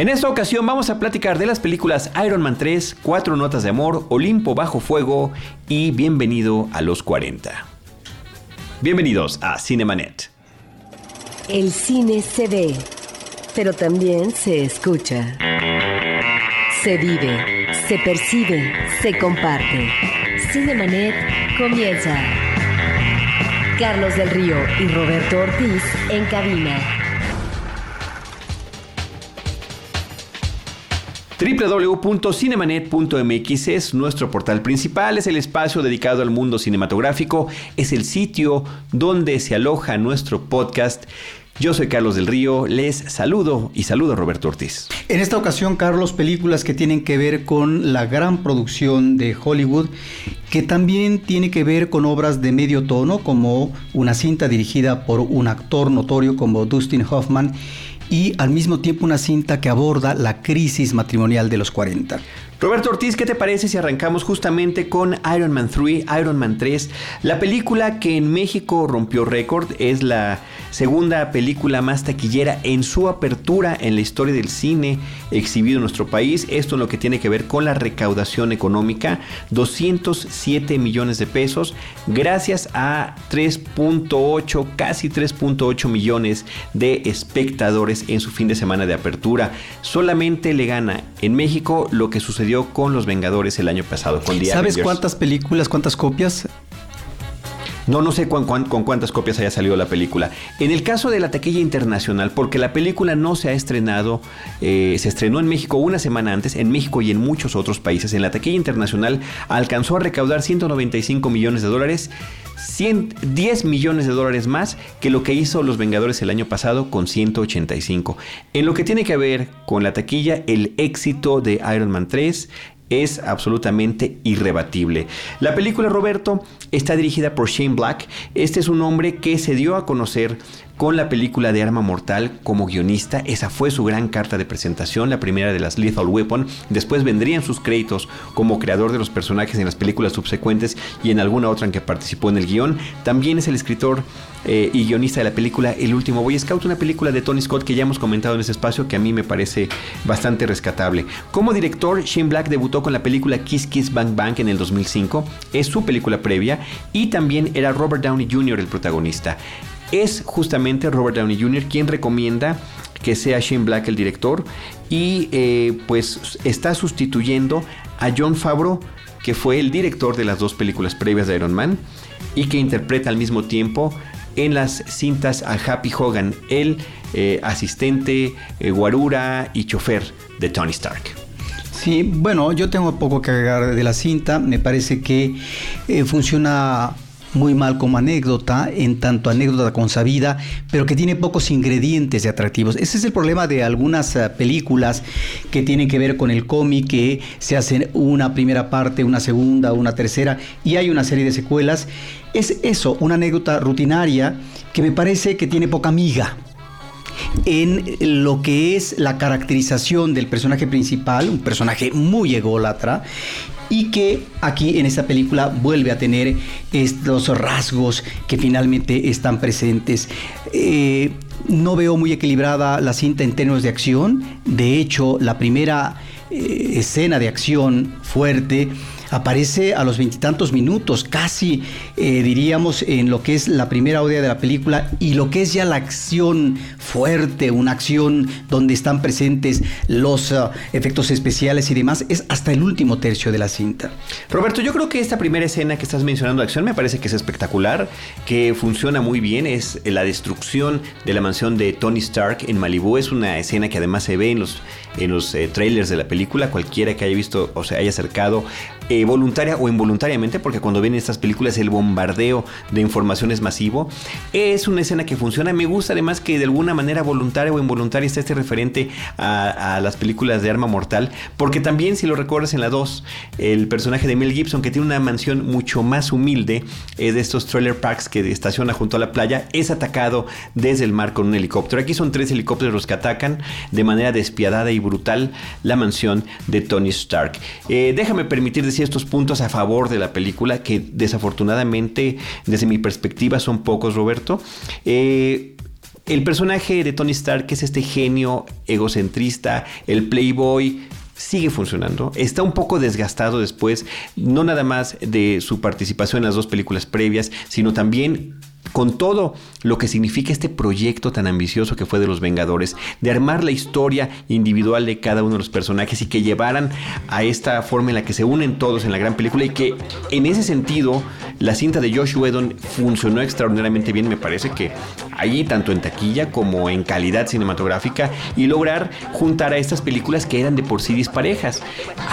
En esta ocasión vamos a platicar de las películas Iron Man 3, Cuatro Notas de Amor, Olimpo Bajo Fuego y Bienvenido a los 40. Bienvenidos a Cinemanet. El cine se ve, pero también se escucha. Se vive, se percibe, se comparte. Cinemanet comienza. Carlos del Río y Roberto Ortiz en cabina. www.cinemanet.mx es nuestro portal principal, es el espacio dedicado al mundo cinematográfico, es el sitio donde se aloja nuestro podcast. Yo soy Carlos del Río, les saludo y saludo a Roberto Ortiz. En esta ocasión, Carlos, películas que tienen que ver con la gran producción de Hollywood, que también tiene que ver con obras de medio tono, como una cinta dirigida por un actor notorio como Dustin Hoffman, y al mismo tiempo una cinta que aborda la crisis matrimonial de los 40. Roberto Ortiz, ¿qué te parece si arrancamos justamente con Iron Man 3, Iron Man 3? La película que en México rompió récord es la segunda película más taquillera en su apertura en la historia del cine exhibido en nuestro país. Esto en lo que tiene que ver con la recaudación económica, 207 millones de pesos, gracias a 3.8, casi 3.8 millones de espectadores en su fin de semana de apertura. Solamente le gana en México lo que sucedió con Los Vengadores el año pasado, con ¿Sabes cuántas películas, cuántas copias? No, no sé con, cuántas copias haya salido la película. En el caso de la taquilla internacional, porque la película no se ha estrenado, eh, se estrenó en México una semana antes, en México y en muchos otros países. En la taquilla internacional alcanzó a recaudar 195 millones de dólares 10 millones de dólares más que lo que hizo Los Vengadores el año pasado con 185. En lo que tiene que ver con la taquilla, el éxito de Iron Man 3 es absolutamente irrebatible. La película Roberto está dirigida por Shane Black. Este es un hombre que se dio a conocer con la película de Arma Mortal como guionista. Esa fue su gran carta de presentación, la primera de las Lethal Weapon. Después vendrían sus créditos como creador de los personajes en las películas subsecuentes y en alguna otra en que participó en el guion. También es el escritor eh, y guionista de la película El último Boy Scout, una película de Tony Scott que ya hemos comentado en ese espacio que a mí me parece bastante rescatable. Como director, Shane Black debutó con la película Kiss Kiss Bang Bang en el 2005, es su película previa y también era Robert Downey Jr. el protagonista es justamente Robert Downey Jr. quien recomienda que sea Shane Black el director y eh, pues está sustituyendo a John Favreau que fue el director de las dos películas previas de Iron Man y que interpreta al mismo tiempo en las cintas a Happy Hogan, el eh, asistente, eh, guarura y chofer de Tony Stark. Sí, bueno, yo tengo poco que agregar de la cinta, me parece que funciona muy mal como anécdota, en tanto anécdota consabida, pero que tiene pocos ingredientes de atractivos. Ese es el problema de algunas eh, películas que tienen que ver con el cómic, que se hacen una primera parte, una segunda, una tercera, y hay una serie de secuelas. Es eso, una anécdota rutinaria que me parece que tiene poca miga en lo que es la caracterización del personaje principal, un personaje muy ególatra, y que aquí en esta película vuelve a tener estos rasgos que finalmente están presentes. Eh, no veo muy equilibrada la cinta en términos de acción, de hecho la primera eh, escena de acción fuerte aparece a los veintitantos minutos, casi eh, diríamos en lo que es la primera odia de la película y lo que es ya la acción fuerte, una acción donde están presentes los uh, efectos especiales y demás, es hasta el último tercio de la cinta. Roberto, yo creo que esta primera escena que estás mencionando de acción me parece que es espectacular, que funciona muy bien, es la destrucción de la mansión de Tony Stark en Malibu, es una escena que además se ve en los, en los eh, trailers de la película, cualquiera que haya visto o se haya acercado eh, voluntaria o involuntariamente, porque cuando ven estas películas el bombardeo de información es masivo. Es una escena que funciona. Me gusta además que de alguna manera voluntaria o involuntaria está este referente a, las películas de Arma Mortal, porque también si lo recuerdas en la 2, el personaje de Mel Gibson, que tiene una mansión mucho más humilde, es de estos trailer parks que estaciona junto a la playa, es atacado desde el mar con un helicóptero. Aquí son tres helicópteros los que atacan de manera despiadada y brutal la mansión de Tony Stark. Eh, déjame permitir decir estos puntos a favor de la película que desafortunadamente desde mi perspectiva son pocos, Roberto. Eh, el personaje de Tony Stark, que es este genio egocentrista, el playboy, sigue funcionando. Está un poco desgastado después, no nada más de su participación en las dos películas previas, sino también con todo lo que significa este proyecto tan ambicioso que fue de los Vengadores, de armar la historia individual de cada uno de los personajes y que llevaran a esta forma en la que se unen todos en la gran película y que en ese sentido la cinta de Josh Whedon funcionó extraordinariamente bien, me parece que allí tanto en taquilla como en calidad cinematográfica y lograr juntar a estas películas que eran de por sí disparejas.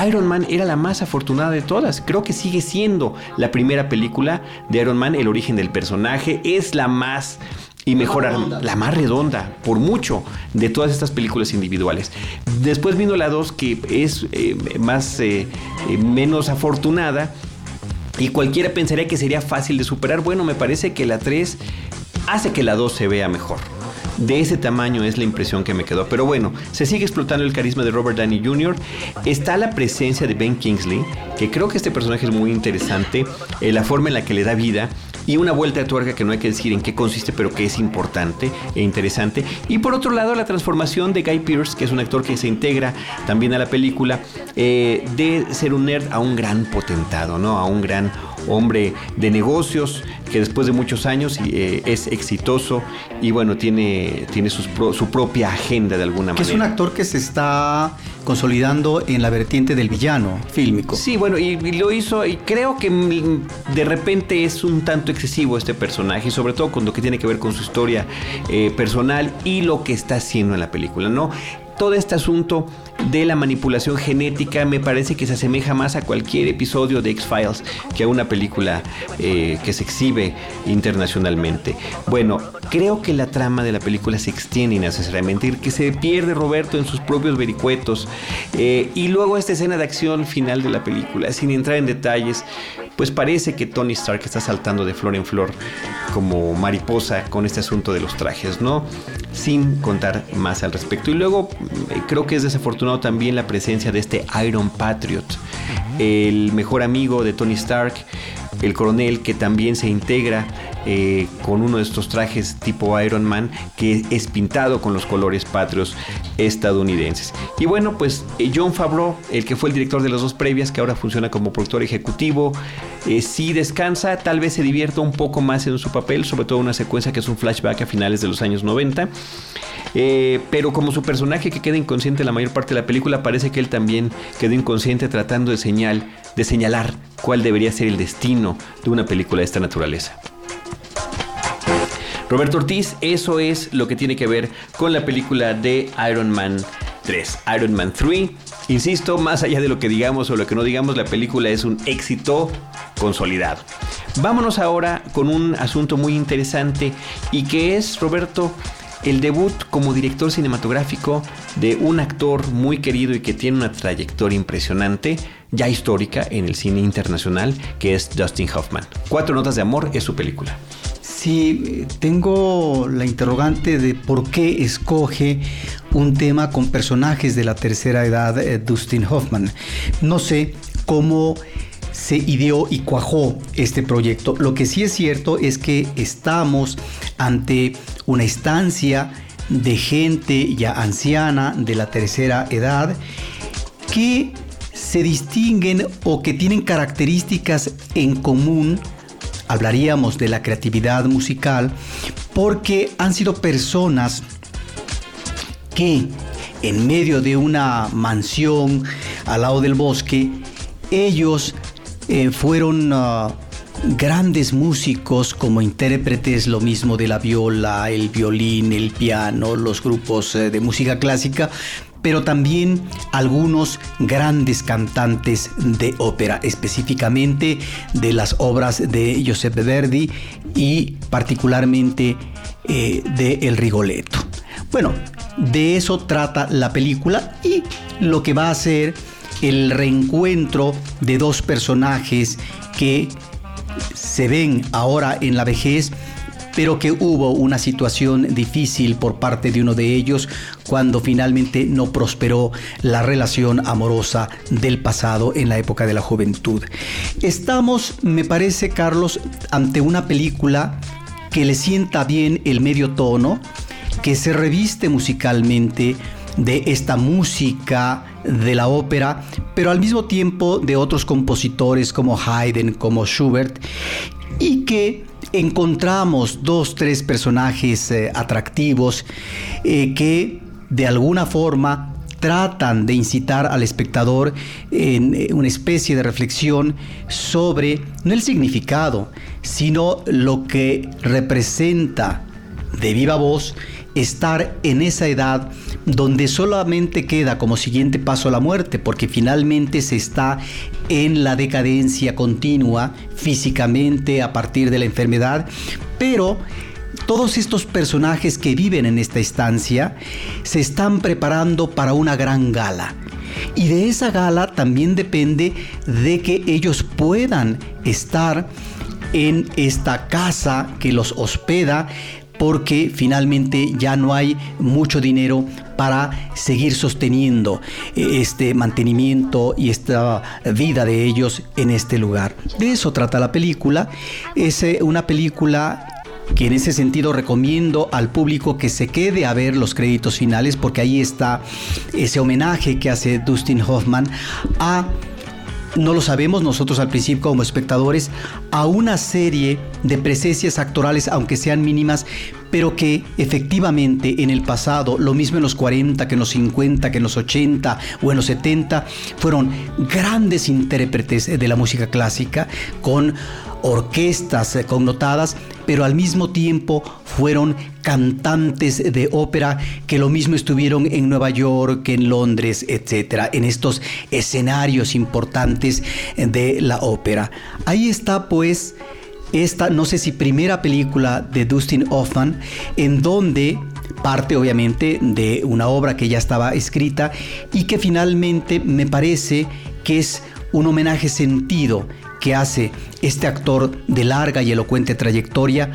Iron Man era la más afortunada de todas, creo que sigue siendo la primera película de Iron Man, el origen del personaje, es la más y mejor la más redonda, por mucho, de todas estas películas individuales. Después vino la 2, que es eh, más eh, eh, menos afortunada. Y cualquiera pensaría que sería fácil de superar. Bueno, me parece que la 3 hace que la 2 se vea mejor. De ese tamaño es la impresión que me quedó. Pero bueno, se sigue explotando el carisma de Robert Downey Jr. Está la presencia de Ben Kingsley, que creo que este personaje es muy interesante. la forma en la que le da vida y una vuelta de tuerca que no hay que decir en qué consiste, pero que es importante e interesante. Y por otro lado, la transformación de Guy Pearce, que es un actor que se integra también a la película, eh, de ser un nerd a un gran potentado, ¿no? A un gran hombre de negocios que después de muchos años eh, es exitoso y bueno, tiene, tiene su propia agenda de alguna manera. Que es un actor que se está consolidando en la vertiente del villano fílmico. Sí, bueno, y, lo hizo y creo que mm, de repente es un tanto excesivo este personaje, sobre todo con lo que tiene que ver con su historia eh, personal y lo que está haciendo en la película, ¿no? todo este asunto de la manipulación genética me parece que se asemeja más a cualquier episodio de X-Files que a una película eh, que se exhibe internacionalmente. Bueno, creo que la trama de la película se extiende innecesariamente, que se pierde Roberto en sus propios vericuetos eh, y luego esta escena de acción final de la película, sin entrar en detalles, pues parece que Tony Stark está saltando de flor en flor como mariposa con este asunto de los trajes, ¿no? Sin contar más al respecto. Y luego eh, creo que es desafortunado también la presencia de este Iron Patriot, el mejor amigo de Tony Stark, el coronel que también se integra eh, con uno de estos trajes tipo Iron Man que es pintado con los colores patrios estadounidenses. Y bueno, pues eh, John Favreau, el que fue el director de las dos previas, que ahora funciona como productor ejecutivo, eh, sí descansa, tal vez se divierta un poco más en su papel, sobre todo una secuencia que es un flashback a finales de los años 90. pero como su personaje que queda inconsciente la mayor parte de la película, parece que él también quedó inconsciente tratando de, de señalar cuál debería ser el destino de una película de esta naturaleza. Roberto Ortiz, eso es lo que tiene que ver con la película de Iron Man 3, Iron Man 3. Insisto, más allá de lo que digamos o lo que no digamos, la película es un éxito consolidado. Vámonos ahora con un asunto muy interesante y que es, Roberto, el debut como director cinematográfico de un actor muy querido y que tiene una trayectoria impresionante, ya histórica en el cine internacional, que es Dustin Hoffman. Cuatro notas de amor es su película. Tengo la interrogante de por qué escoge un tema con personajes de la tercera edad eh, Dustin Hoffman. No sé cómo se ideó y cuajó este proyecto. Lo que sí es cierto es que estamos ante una instancia de gente ya anciana de la tercera edad que se distinguen o que tienen características en común hablaríamos de la creatividad musical porque han sido personas que en medio de una mansión al lado del bosque, ellos eh, fueron ah, grandes músicos como intérpretes, lo mismo de la viola, el violín, el piano, los grupos eh, de música clásica, pero también algunos grandes cantantes de ópera, específicamente de las obras de Giuseppe Verdi y particularmente eh, de El Rigoletto. Bueno, de eso trata la película y lo que va a ser el reencuentro de dos personajes que se ven ahora en la vejez pero que hubo una situación difícil por parte de uno de ellos cuando finalmente no prosperó la relación amorosa del pasado en la época de la juventud. Estamos, me parece, Carlos, ante una película que le sienta bien el medio tono, que se reviste musicalmente de esta música de la ópera, pero al mismo tiempo de otros compositores como Haydn, como Schubert, y que encontramos dos, tres personajes eh, atractivos eh, que de alguna forma tratan de incitar al espectador en eh, una especie de reflexión sobre no el significado, sino lo que representa de viva voz estar en esa edad donde solamente queda como siguiente paso la muerte, porque finalmente se está en la decadencia continua físicamente a partir de la enfermedad, pero todos estos personajes que viven en esta estancia se están preparando para una gran gala. Y de esa gala también depende de que ellos puedan estar en esta casa que los hospeda porque finalmente ya no hay mucho dinero para seguir sosteniendo eh, este mantenimiento y esta vida de ellos en este lugar. De eso trata la película. Es eh, una película que en ese sentido recomiendo al público que se quede a ver los créditos finales porque ahí está ese homenaje que hace Dustin Hoffman a no lo sabemos nosotros al principio como espectadores, a una serie de presencias actorales, aunque sean mínimas, pero que efectivamente en el pasado, lo mismo en los 40 que en los 50, que en los 80 o en los 70, fueron grandes intérpretes de la música clásica con orquestas connotadas, pero al mismo tiempo fueron cantantes de ópera que lo mismo estuvieron en Nueva York, que en Londres, etcétera, en estos escenarios importantes de la ópera. Ahí está pues esta, no sé si primera película de Dustin Hoffman, en donde parte obviamente de una obra que ya estaba escrita y que finalmente me parece que es un homenaje sentido que hace este actor de larga y elocuente trayectoria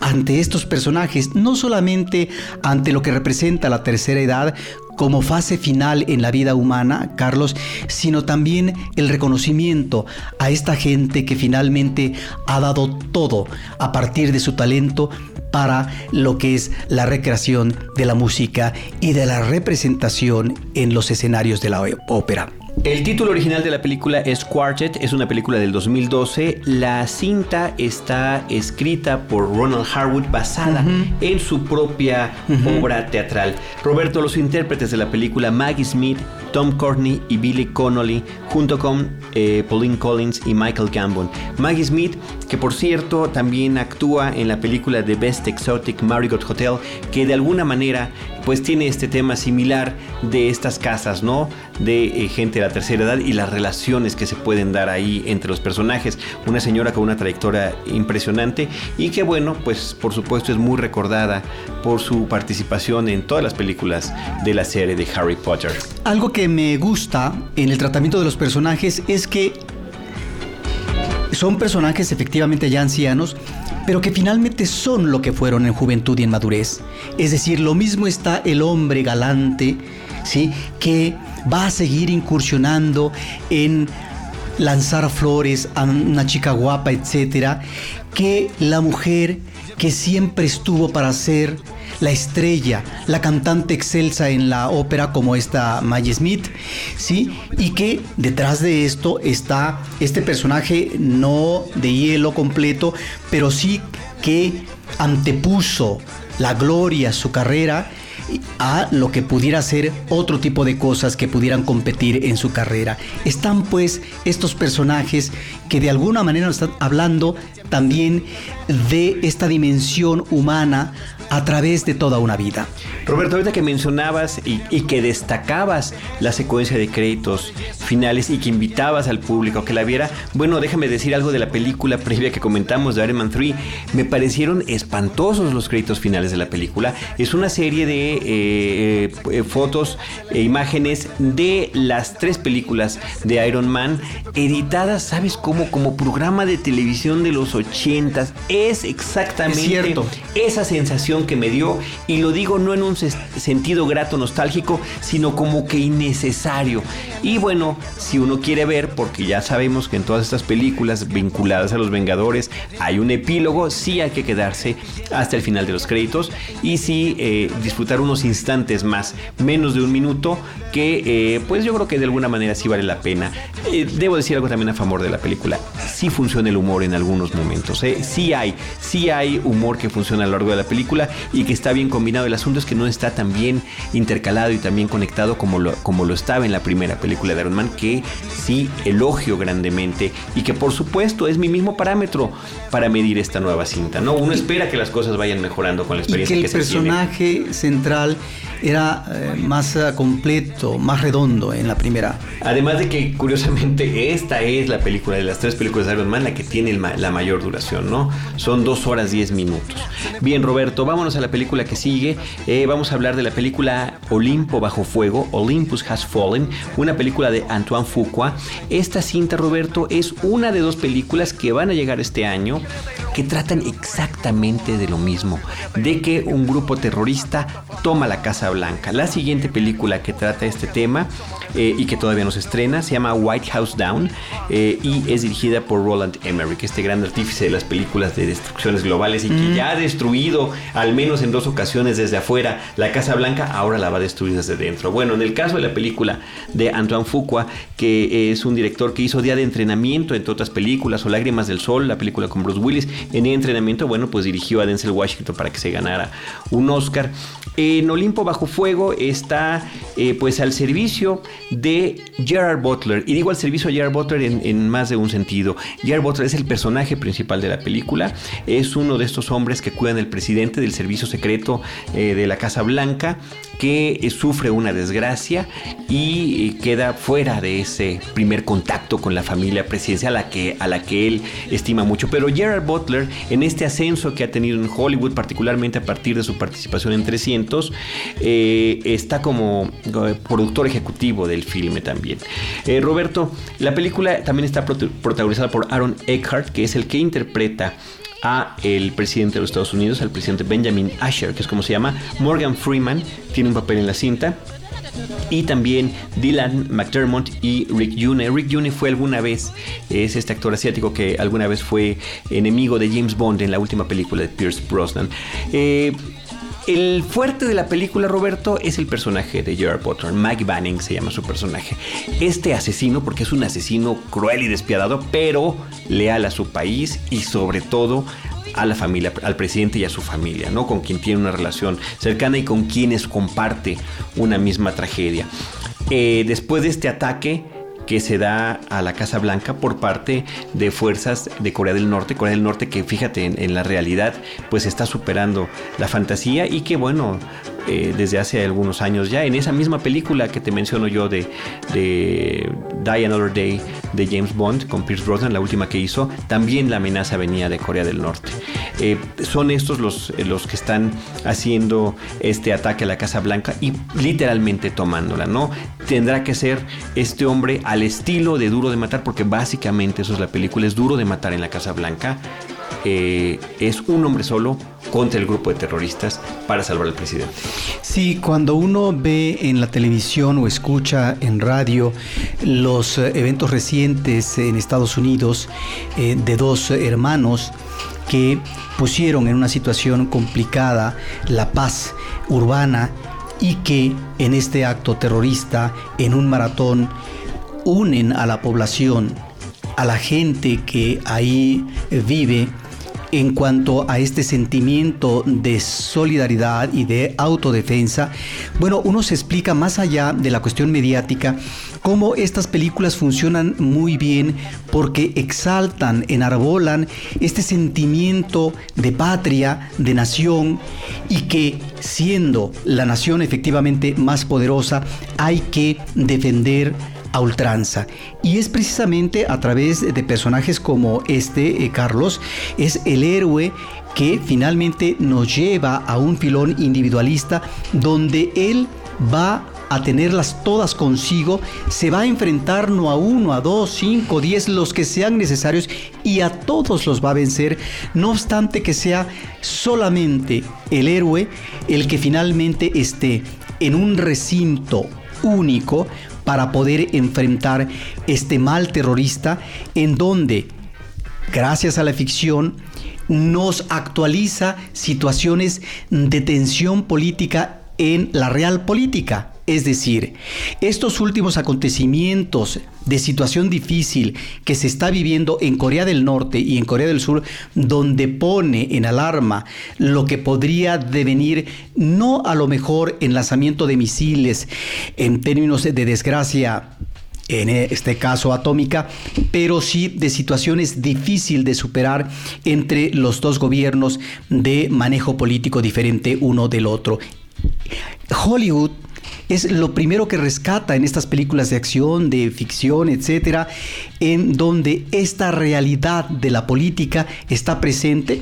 ante estos personajes, no solamente ante lo que representa la tercera edad como fase final en la vida humana, Carlos, sino también el reconocimiento a esta gente que finalmente ha dado todo a partir de su talento para lo que es la recreación de la música y de la representación en los escenarios de la ópera. El título original de la película es Quartet, es una película del 2012. La cinta está escrita por Ronald Harwood basada en su propia obra teatral. Roberto, los intérpretes de la película Maggie Smith, Tom Courtney y Billy Connolly, junto con eh, Pauline Collins y Michael Gambon. Maggie Smith, que por cierto también actúa en la película The Best Exotic Marigold Hotel, que de alguna manera pues tiene este tema similar de estas casas, ¿no? De eh, gente de la tercera edad y las relaciones que se pueden dar ahí entre los personajes. Una señora con una trayectoria impresionante y que bueno, pues por supuesto es muy recordada por su participación en todas las películas de la serie de Harry Potter. Algo que me gusta en el tratamiento de los personajes es que son personajes efectivamente ya ancianos, pero que finalmente son lo que fueron en juventud y en madurez. Es decir, lo mismo está el hombre galante, ¿sí? que va a seguir incursionando en lanzar flores a una chica guapa, etcétera, que la mujer que siempre estuvo para ser la estrella, la cantante excelsa en la ópera como esta Maggie Smith, ¿sí? Y que detrás de esto está este personaje no de hielo completo, pero sí que antepuso la gloria, su carrera, a lo que pudiera ser otro tipo de cosas que pudieran competir en su carrera. Están pues estos personajes que de alguna manera están hablando también de esta dimensión humana a través de toda una vida. Roberto, ahorita que mencionabas y, que destacabas la secuencia de créditos finales y que invitabas al público a que la viera, bueno, déjame decir algo de la película previa que comentamos de Iron Man 3. Me parecieron espantosos los créditos finales de la película. Es una serie de eh, eh, fotos e imágenes de las tres películas de Iron Man editadas, ¿sabes cómo? Como programa de televisión de los 80 Es exactamente esa sensación que me dio y lo digo no en un sentido grato nostálgico, sino como que innecesario. Y bueno, si uno quiere ver, porque ya sabemos que en todas estas películas vinculadas a los Vengadores hay un epílogo, sí hay que quedarse hasta el final de los créditos y sí eh, disfrutar unos instantes más, menos de un minuto, que eh, pues yo creo que de alguna manera sí vale la pena. Eh, debo decir algo también a favor de la película. Sí funciona el humor en algunos momentos. Sí hay, sí hay humor que funciona a lo largo de la película y que está bien combinado. El asunto es que no está tan bien intercalado y tan bien conectado como lo, como lo estaba en la primera película de Iron Man, que sí elogio grandemente y que por supuesto es mi mismo parámetro para medir esta nueva cinta. ¿no? Uno espera que las cosas vayan mejorando con la experiencia y que, el personaje central era eh, más eh, completo, más redondo en la primera. Además de que, curiosamente, esta es la película de las tres películas de Iron Man la que tiene la mayor duración, ¿no? Son dos horas diez minutos. Bien, Roberto, vámonos a la película que sigue. Eh, vamos a hablar de la película Olimpo bajo fuego, Olympus Has Fallen, una película de Antoine Fuqua. Esta cinta, Roberto, es una de dos películas que van a llegar este año que tratan exactamente de lo mismo, de que un grupo terrorista toma la Casa Blanca. La siguiente película que trata este tema eh, y que todavía no se estrena se llama White House Down eh, y es dirigida por Roland Emmerich, este gran artífice de las películas de destrucciones globales y que mm. ya ha destruido al menos en dos ocasiones desde afuera la Casa Blanca, ahora la va a destruir desde dentro. Bueno, en el caso de la película de Antoine Fuqua, que es un director que hizo Día de Entrenamiento, entre otras películas, o Lágrimas del Sol, la película con Bruce Willis, en el entrenamiento, bueno, pues dirigió a Denzel Washington para que se ganara un Oscar. En Olimpo Bajo Fuego está eh, pues al servicio de Gerard Butler. Y digo al servicio de Gerard Butler en, más de un sentido. Gerard Butler es el personaje principal de la película. Es uno de estos hombres que cuidan el presidente del servicio secreto eh, de la Casa Blanca que eh, sufre una desgracia y queda fuera de ese primer contacto con la familia presidencial a la que, a la que él estima mucho. Pero Gerard Butler, en este ascenso que ha tenido en Hollywood, particularmente a partir de su participación en 300, eh, está como eh, productor ejecutivo del filme también. Eh, Roberto, la película también está protagonizada por Aaron Eckhart, que es el que interpreta a el presidente de los Estados Unidos, al presidente Benjamin Asher, que es como se llama. Morgan Freeman tiene un papel en la cinta y también Dylan McDermott y Rick Yune. Rick Yune fue alguna vez, es este actor asiático que alguna vez fue enemigo de James Bond en la última película de Pierce Brosnan. Eh, el fuerte de la película, Roberto, es el personaje de Gerard Butler. Mike Banning se llama su personaje. Este asesino, porque es un asesino cruel y despiadado, pero leal a su país y sobre todo a la familia, al presidente y a su familia, ¿no? Con quien tiene una relación cercana y con quienes comparte una misma tragedia. Eh, después de este ataque, que se da a la Casa Blanca por parte de fuerzas de Corea del Norte. Corea del Norte que fíjate en, la realidad pues está superando la fantasía y que bueno eh, desde hace algunos años ya. En esa misma película que te menciono yo de, de Die Another Day de James Bond con Pierce Brosnan, la última que hizo, también la amenaza venía de Corea del Norte. Eh, son estos los, eh, los que están haciendo este ataque a la Casa Blanca y literalmente tomándola, ¿no? Tendrá que ser este hombre al estilo de Duro de Matar, porque básicamente eso es la película, es Duro de Matar en la Casa Blanca. Es un hombre solo contra el grupo de terroristas para salvar al presidente. Sí, cuando uno ve en la televisión o escucha en radio los eh, eventos recientes en Estados Unidos eh, de dos hermanos que pusieron en una situación complicada la paz urbana y que en este acto terrorista, en un maratón, unen a la población, a la gente que ahí vive, en cuanto a este sentimiento de solidaridad y de autodefensa, bueno, uno se explica más allá de la cuestión mediática cómo estas películas funcionan muy bien porque exaltan, enarbolan este sentimiento de patria, de nación y que siendo la nación efectivamente más poderosa hay que defender a ultranza. Y es precisamente a través de personajes como este, eh, Carlos, es el héroe que finalmente nos lleva a un filón individualista donde él va a tenerlas todas consigo, se va a enfrentar no a uno, a dos, cinco, diez, los que sean necesarios y a todos los va a vencer, no obstante que sea solamente el héroe el que finalmente esté en un recinto único para poder enfrentar este mal terrorista en donde, gracias a la ficción, nos actualiza situaciones de tensión política en la real política. Es decir, estos últimos acontecimientos de situación difícil que se está viviendo en Corea del Norte y en Corea del Sur, donde pone en alarma lo que podría devenir, no a lo mejor enlazamiento de misiles en términos de desgracia en este caso atómica, pero sí de situaciones difíciles de superar entre los dos gobiernos de manejo político diferente uno del otro. Hollywood es lo primero que rescata en estas películas de acción, de ficción, etcétera, en donde esta realidad de la política está presente.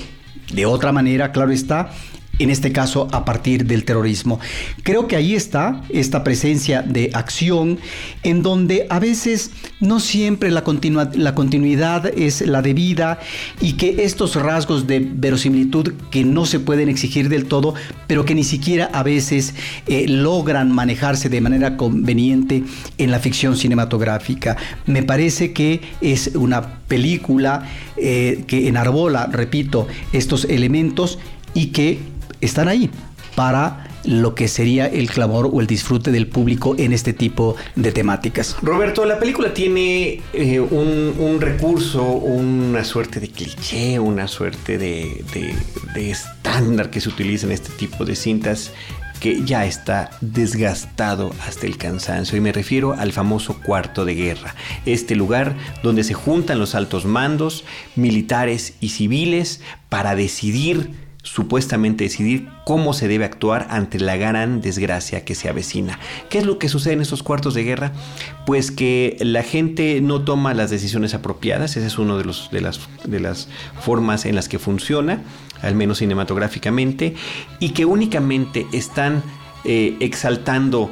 De otra manera, claro está, en este caso a partir del terrorismo. Creo que ahí está esta presencia de acción en donde a veces no siempre la, continuidad es la debida y que estos rasgos de verosimilitud que no se pueden exigir del todo, pero que ni siquiera a veces eh, logran manejarse de manera conveniente en la ficción cinematográfica. Me parece que es una película eh, que enarbola, repito, estos elementos y que están ahí para lo que sería el clamor o el disfrute del público en este tipo de temáticas. Roberto, la película tiene eh, un, recurso, una suerte de cliché, una suerte de, de estándar que se utiliza en este tipo de cintas que ya está desgastado hasta el cansancio y me refiero al famoso cuarto de guerra, este lugar donde se juntan los altos mandos, militares y civiles para decidir supuestamente decidir cómo se debe actuar ante la gran desgracia que se avecina. ¿Qué es lo que sucede en estos cuartos de guerra? Pues que la gente no toma las decisiones apropiadas, esa es una de, de, las, de las formas en las que funciona, al menos cinematográficamente, y que únicamente están eh, exaltando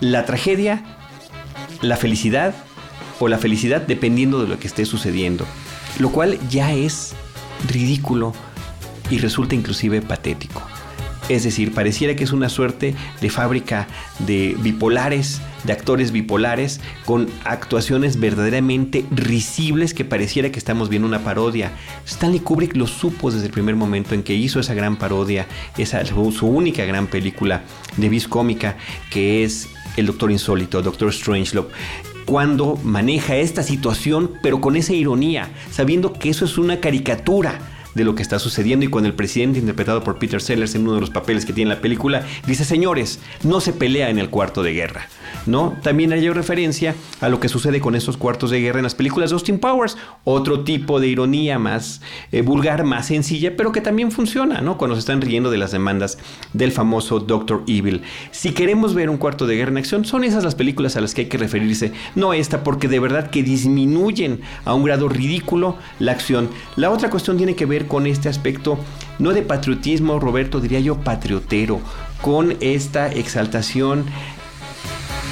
la tragedia, la felicidad o la felicidad dependiendo de lo que esté sucediendo, lo cual ya es ridículo y resulta inclusive patético. Es decir, pareciera que es una suerte de fábrica de bipolares, de actores bipolares, con actuaciones verdaderamente risibles que pareciera que estamos viendo una parodia. Stanley Kubrick lo supo desde el primer momento en que hizo esa gran parodia, esa su única gran película de vis cómica, que es El Doctor Insólito, Doctor Strangelove cuando maneja esta situación, pero con esa ironía, sabiendo que eso es una caricatura de lo que está sucediendo y cuando el presidente interpretado por Peter Sellers en uno de los papeles que tiene la película dice, señores, no se pelea en el cuarto de guerra. ¿No? También hay referencia a lo que sucede con estos cuartos de guerra en las películas de Austin Powers, otro tipo de ironía más eh, vulgar, más sencilla, pero que también funciona, ¿no? Cuando se están riendo de las demandas del famoso Doctor Evil. Si queremos ver un cuarto de guerra en acción, son esas las películas a las que hay que referirse, no esta, porque de verdad que disminuyen a un grado ridículo la acción. La otra cuestión tiene que ver con este aspecto, no de patriotismo, Roberto, diría yo patriotero, con esta exaltación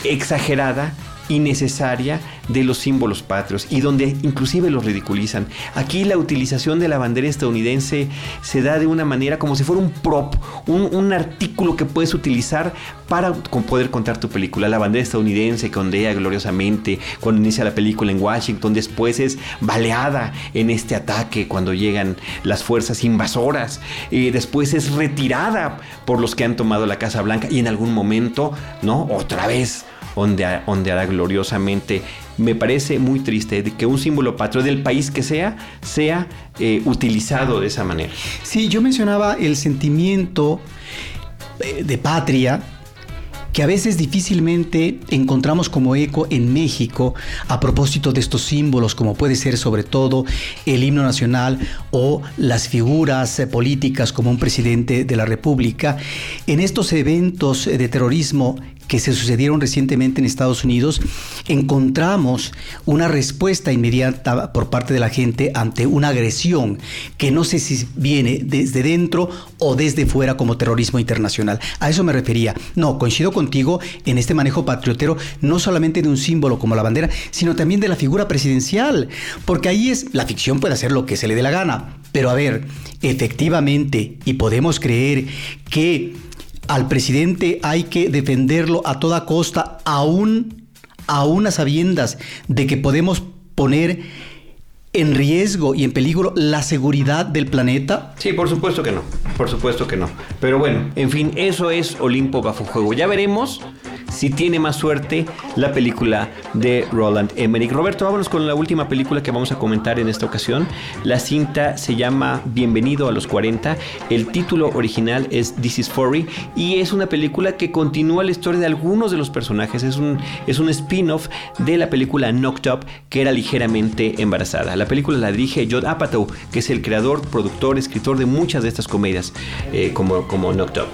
exagerada innecesaria de los símbolos patrios y donde inclusive los ridiculizan. Aquí la utilización de la bandera estadounidense se da de una manera como si fuera un prop, un, artículo que puedes utilizar para poder contar tu película. La bandera estadounidense que ondea gloriosamente cuando inicia la película en Washington, después es baleada en este ataque cuando llegan las fuerzas invasoras, y después es retirada por los que han tomado la Casa Blanca y en algún momento, ¿no? Otra vez ondeará gloriosamente. Me parece muy triste que un símbolo patrio del país que sea, sea eh, utilizado de esa manera. Sí, yo mencionaba el sentimiento eh, de patria que a veces difícilmente encontramos como eco en México a propósito de estos símbolos, como puede ser sobre todo el himno nacional o las figuras eh, políticas como un presidente de la República. En estos eventos de terrorismo que se sucedieron recientemente en Estados Unidos, encontramos una respuesta inmediata por parte de la gente ante una agresión que no sé si viene desde dentro o desde fuera como terrorismo internacional. A eso me refería. No, coincido con contigo en este manejo patriotero, no solamente de un símbolo como la bandera, sino también de la figura presidencial, porque ahí es, la ficción puede hacer lo que se le dé la gana, pero a ver, efectivamente, y podemos creer que al presidente hay que defenderlo a toda costa, aún, aún a sabiendas de que podemos poner en riesgo y en peligro la seguridad del planeta? Sí, por supuesto que no, por supuesto que no. Pero bueno, en fin, eso es Olimpo bajo juego. Ya veremos si tiene más suerte la película de Roland Emmerich. Roberto, vámonos con la última película que vamos a comentar en esta ocasión. La cinta se llama Bienvenido a los 40. El título original es This is Furry y es una película que continúa la historia de algunos de los personajes. Es un, es un spin-off de la película Knocked Up que era ligeramente embarazada. La película la dirige Judd Apatow, que es el creador, productor, escritor de muchas de estas comedias eh, como, como Knocked Up.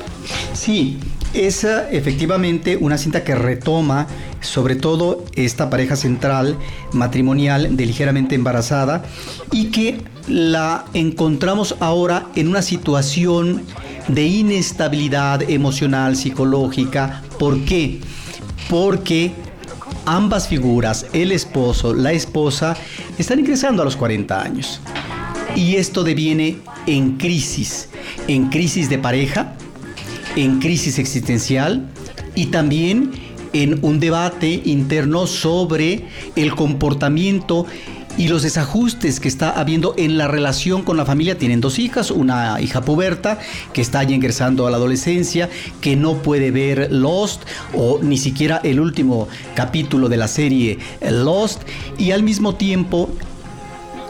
Sí, es efectivamente una cinta que retoma sobre todo esta pareja central matrimonial de ligeramente embarazada y que la encontramos ahora en una situación de inestabilidad emocional, psicológica. ¿Por qué? Porque ambas figuras, el esposo, la esposa, están ingresando a los 40 años. Y esto deviene en crisis, en crisis de pareja, en crisis existencial y también en un debate interno sobre el comportamiento y los desajustes que está habiendo en la relación con la familia. Tienen dos hijas, una hija puberta que está ya ingresando a la adolescencia, que no puede ver Lost o ni siquiera el último capítulo de la serie Lost, y al mismo tiempo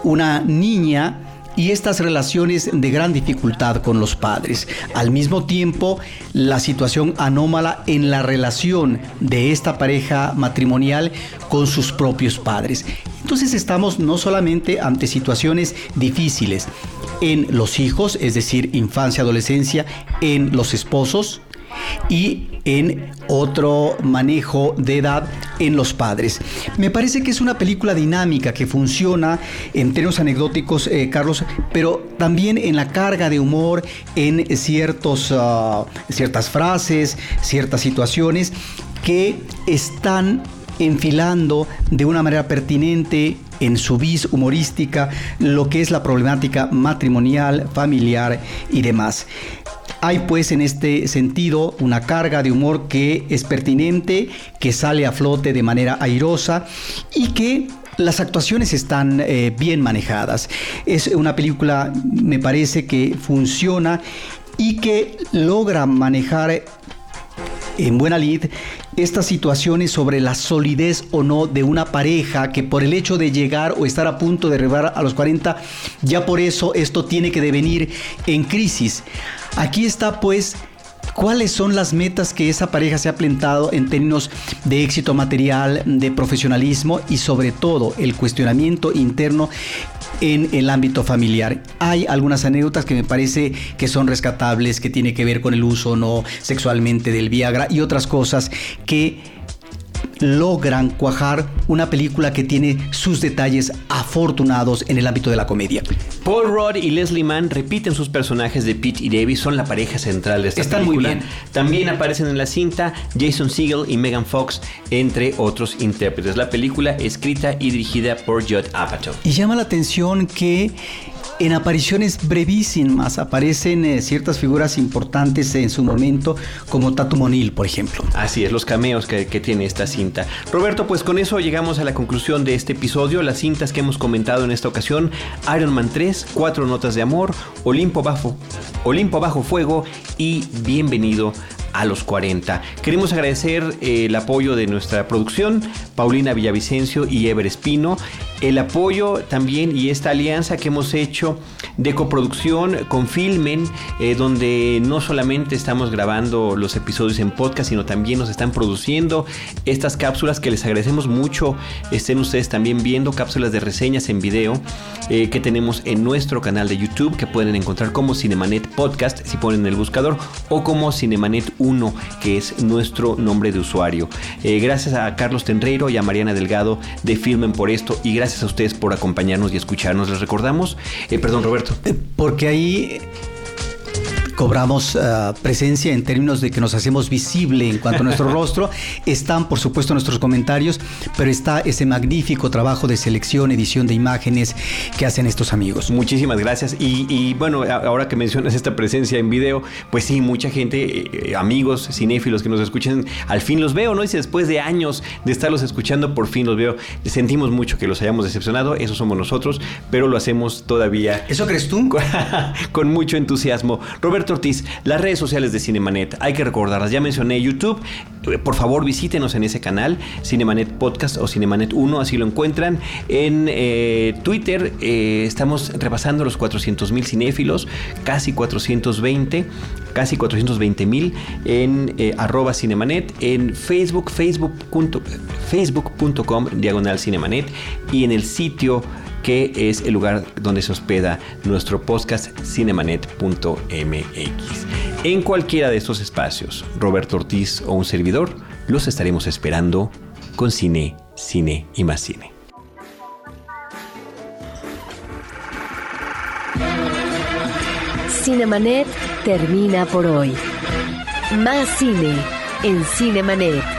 una niña y estas relaciones de gran dificultad con los padres. Al mismo tiempo, la situación anómala en la relación de esta pareja matrimonial con sus propios padres. Entonces estamos no solamente ante situaciones difíciles en los hijos, es decir, infancia, adolescencia, en los esposos, y en otro manejo de edad en los padres. Me parece que es una película dinámica que funciona en términos anecdóticos, eh, Carlos, pero también en la carga de humor, en ciertos, ah, ciertas frases, ciertas situaciones que están enfilando de una manera pertinente en su vis humorística lo que es la problemática matrimonial, familiar y demás. Hay pues en este sentido una carga de humor que es pertinente, que sale a flote de manera airosa y que las actuaciones están eh, bien manejadas. Es una película, me parece que funciona y que logra manejar en buena lid estas situaciones sobre la solidez o no de una pareja que por el hecho de llegar o estar a punto de arribar a los 40, ya por eso esto tiene que devenir en crisis. Aquí está pues cuáles son las metas que esa pareja se ha plantado en términos de éxito material, de profesionalismo y sobre todo el cuestionamiento interno en el ámbito familiar. Hay algunas anécdotas que me parece que son rescatables, que tiene que ver con el uso no sexualmente del Viagra y otras cosas que logran cuajar una película que tiene sus detalles afortunados en el ámbito de la comedia. Paul Rudd y Leslie Mann repiten sus personajes de Pete y Davis, son la pareja central de esta Están película. muy bien. También aparecen en la cinta Jason Segel y Megan Fox, entre otros intérpretes. La película escrita y dirigida por Judd Apatow. Y llama la atención que en apariciones brevísimas aparecen eh, ciertas figuras importantes en su momento, como Tatu Monil, por ejemplo. Así es, los cameos que, que tiene esta cinta. Roberto, pues con eso llegamos a la conclusión de este episodio. Las cintas que hemos comentado en esta ocasión, Iron Man 3, Cuatro Notas de Amor, Olimpo Bajo, Olimpo Bajo Fuego y Bienvenido a los 40. Queremos agradecer eh, el apoyo de nuestra producción, Paulina Villavicencio y Ever Espino, el apoyo también y esta alianza que hemos hecho de coproducción con Filmen, eh, donde no solamente estamos grabando los episodios en podcast, sino también nos están produciendo estas cápsulas que les agradecemos mucho. Estén ustedes también viendo cápsulas de reseñas en video eh, que tenemos en nuestro canal de YouTube, que pueden encontrar como Cinemanet Podcast si ponen en el buscador, o como Cinemanet 1, que es nuestro nombre de usuario. Eh, gracias a Carlos Tenreiro y a Mariana Delgado de Filmen por esto, y gracias a ustedes por acompañarnos y escucharnos. Les recordamos, eh, perdón Roberto. Porque ahí cobramos ah, presencia en términos de que nos hacemos visible en cuanto a nuestro rostro. Están, por supuesto, nuestros comentarios, pero está ese magnífico trabajo de selección, edición de imágenes que hacen estos amigos. Muchísimas gracias. Y, bueno, ahora que mencionas esta presencia en video, pues sí, mucha gente, eh, amigos cinéfilos que nos escuchen, al fin los veo, ¿no? Y después de años de estarlos escuchando, por fin los veo. Sentimos mucho que los hayamos decepcionado, eso somos nosotros, pero lo hacemos todavía. ¿Eso crees tú? con mucho entusiasmo. Roberto Ortiz, las redes sociales de Cinemanet, hay que recordarlas. Ya mencioné YouTube. Eh, por favor, visítenos en ese canal, Cinemanet Podcast o Cinemanet 1, así lo encuentran. En eh, Twitter eh, estamos repasando los 400 mil cinéfilos, casi 420, casi 420 mil en arroba Cinemanet, en Facebook, facebook.com facebook diagonal Cinemanet y en el sitio que es el lugar donde se hospeda nuestro podcast cinemanet.mx. En cualquiera de estos espacios, Roberto Ortiz o un servidor, los estaremos esperando con cine, cine y más cine. Cinemanet termina por hoy. Más cine en Cinemanet.